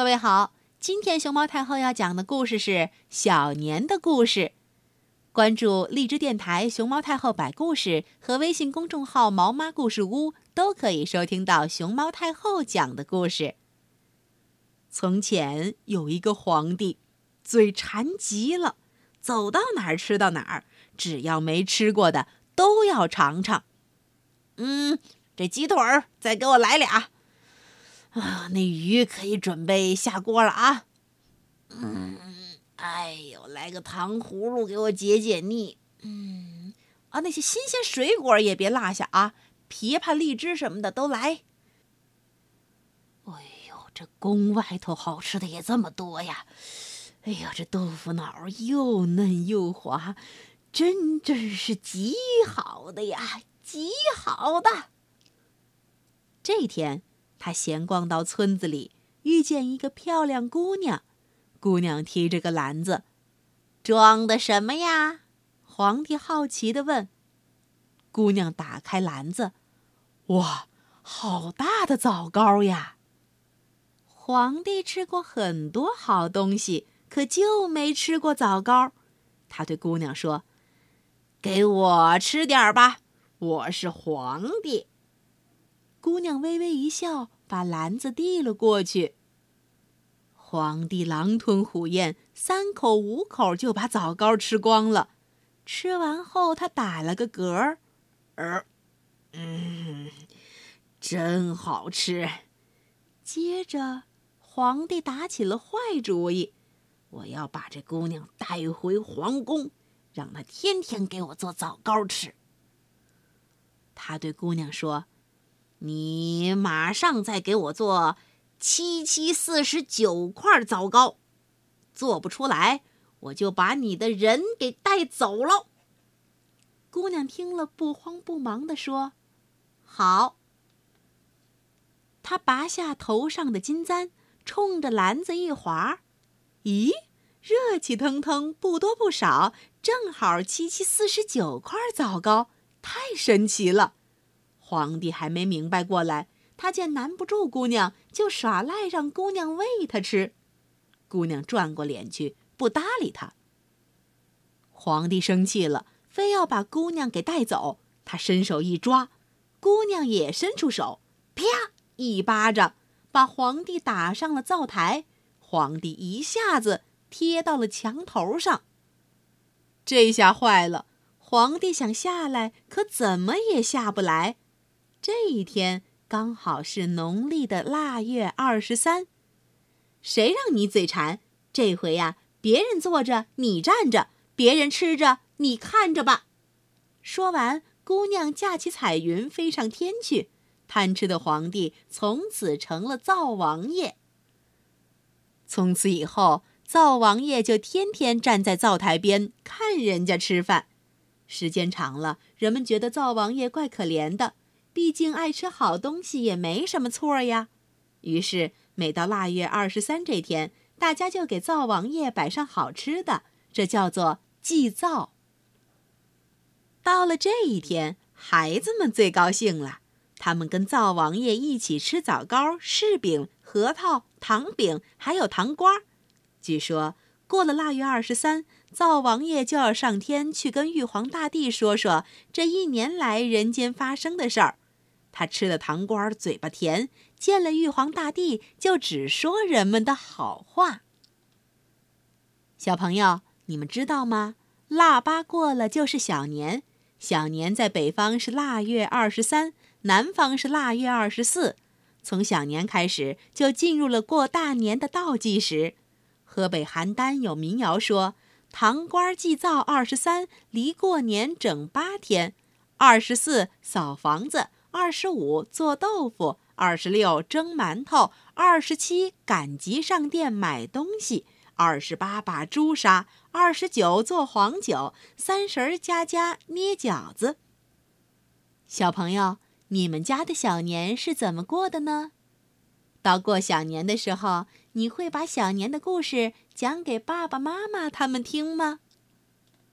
各位好，今天熊猫太后要讲的故事是小年的故事。关注荔枝电台熊猫太后摆故事和微信公众号毛妈故事屋，都可以收听到熊猫太后讲的故事。从前有一个皇帝，嘴馋极了，走到哪儿吃到哪儿，只要没吃过的都要尝尝。嗯，这鸡腿儿再给我来俩。啊，那鱼可以准备下锅了啊。嗯，哎呦，来个糖葫芦给我解解腻。嗯，啊，那些新鲜水果也别落下啊，枇杷、荔枝什么的都来。哎呦，这宫外头好吃的也这么多呀！哎呦，这豆腐脑又嫩又滑，真真是极好的呀，极好的。这天。他闲逛到村子里，遇见一个漂亮姑娘。姑娘提着个篮子，装的什么呀？皇帝好奇地问。姑娘打开篮子，哇，好大的枣糕呀！皇帝吃过很多好东西，可就没吃过枣糕。他对姑娘说：“给我吃点儿吧，我是皇帝。”姑娘微微一笑，把篮子递了过去。皇帝狼吞虎咽，三口五口就把枣糕吃光了。吃完后，他打了个嗝儿，嗯，真好吃。接着，皇帝打起了坏主意：我要把这姑娘带回皇宫，让她天天给我做枣糕吃。他对姑娘说。你马上再给我做七七四十九块枣糕，做不出来，我就把你的人给带走了。姑娘听了，不慌不忙地说：“好。”她拔下头上的金簪，冲着篮子一划，咦，热气腾腾，不多不少，正好七七四十九块枣糕，太神奇了。皇帝还没明白过来，他见难不住姑娘，就耍赖让姑娘喂他吃。姑娘转过脸去，不搭理他。皇帝生气了，非要把姑娘给带走。他伸手一抓，姑娘也伸出手，啪一巴掌，把皇帝打上了灶台。皇帝一下子贴到了墙头上。这下坏了，皇帝想下来，可怎么也下不来。这一天刚好是农历的腊月二十三，谁让你嘴馋？这回呀，别人坐着你站着，别人吃着你看着吧。说完，姑娘架起彩云飞上天去。贪吃的皇帝从此成了灶王爷。从此以后，灶王爷就天天站在灶台边看人家吃饭。时间长了，人们觉得灶王爷怪可怜的。毕竟爱吃好东西也没什么错呀，于是每到腊月二十三这天，大家就给灶王爷摆上好吃的，这叫做祭灶。到了这一天，孩子们最高兴了，他们跟灶王爷一起吃枣糕、柿饼、核桃、糖饼，还有糖瓜。据说过了腊月二十三，灶王爷就要上天去跟玉皇大帝说说这一年来人间发生的事儿。他吃了糖瓜，嘴巴甜；见了玉皇大帝，就只说人们的好话。小朋友，你们知道吗？腊八过了就是小年，小年在北方是腊月二十三，南方是腊月二十四。从小年开始，就进入了过大年的倒计时。河北邯郸有民谣说：“糖瓜祭灶二十三，离过年整八天；二十四扫房子。”二十五做豆腐，二十六蒸馒头，二十七赶集上店买东西，二十八把猪杀，二十九做黄酒，三十儿家家捏饺子。小朋友，你们家的小年是怎么过的呢？到过小年的时候，你会把小年的故事讲给爸爸妈妈他们听吗？